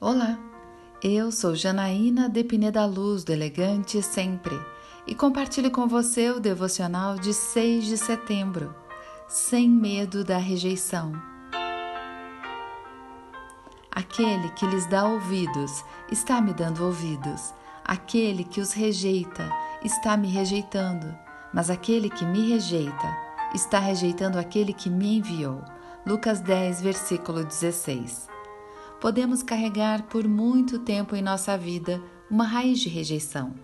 Olá, eu sou Janaína de Pineda Luz, do Elegante Sempre, e compartilho com você o devocional de 6 de setembro, Sem Medo da Rejeição. Aquele que lhes dá ouvidos está me dando ouvidos, aquele que os rejeita está me rejeitando, mas aquele que me rejeita está rejeitando aquele que me enviou. Lucas 10, versículo 16 podemos carregar por muito tempo em nossa vida uma raiz de rejeição,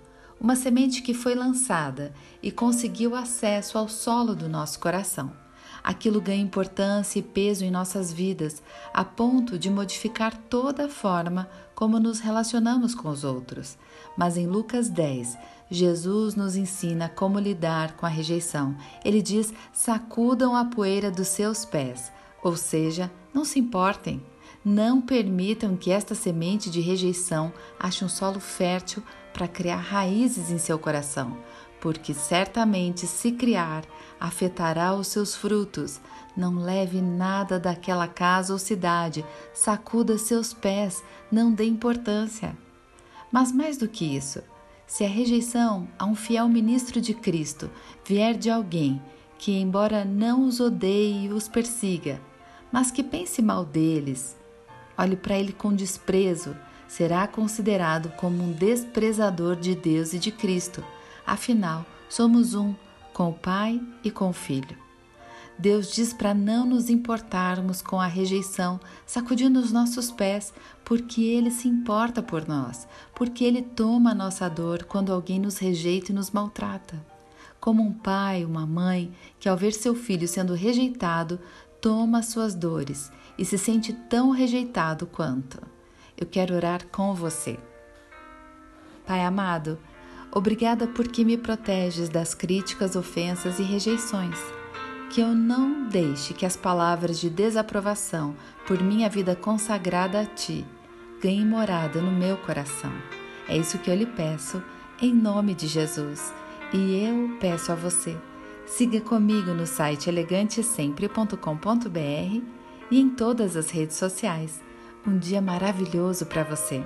uma semente que foi lançada e conseguiu acesso ao solo do nosso coração. Aquilo ganha importância e peso em nossas vidas, a ponto de modificar toda a forma como nos relacionamos com os outros. Mas em Lucas 10, Jesus nos ensina como lidar com a rejeição. Ele diz: sacudam a poeira dos seus pés, ou seja, não se importem, não permitam que esta semente de rejeição ache um solo fértil para criar raízes em seu coração, porque certamente, se criar, afetará os seus frutos. Não leve nada daquela casa ou cidade, sacuda seus pés, não dê importância. Mas mais do que isso, se a rejeição a um fiel ministro de Cristo vier de alguém que, embora não os odeie e os persiga, mas que pense mal deles, olhe para ele com desprezo, será considerado como um desprezador de Deus e de Cristo. Afinal, somos um com o Pai e com o Filho. Deus diz para não nos importarmos com a rejeição, sacudindo os nossos pés, porque Ele se importa por nós, porque Ele toma a nossa dor quando alguém nos rejeita e nos maltrata. Como um pai, uma mãe, que ao ver seu filho sendo rejeitado, toma suas dores e se sente tão rejeitado quanto. Eu quero orar com você. Pai amado, obrigada porque me proteges das críticas, ofensas e rejeições. Que eu não deixe que as palavras de desaprovação por minha vida consagrada a Ti ganhem morada no meu coração. É isso que eu lhe peço, em nome de Jesus. E eu peço a você, siga comigo no site elegantesempre.com.br e em todas as redes sociais. Um dia maravilhoso para você!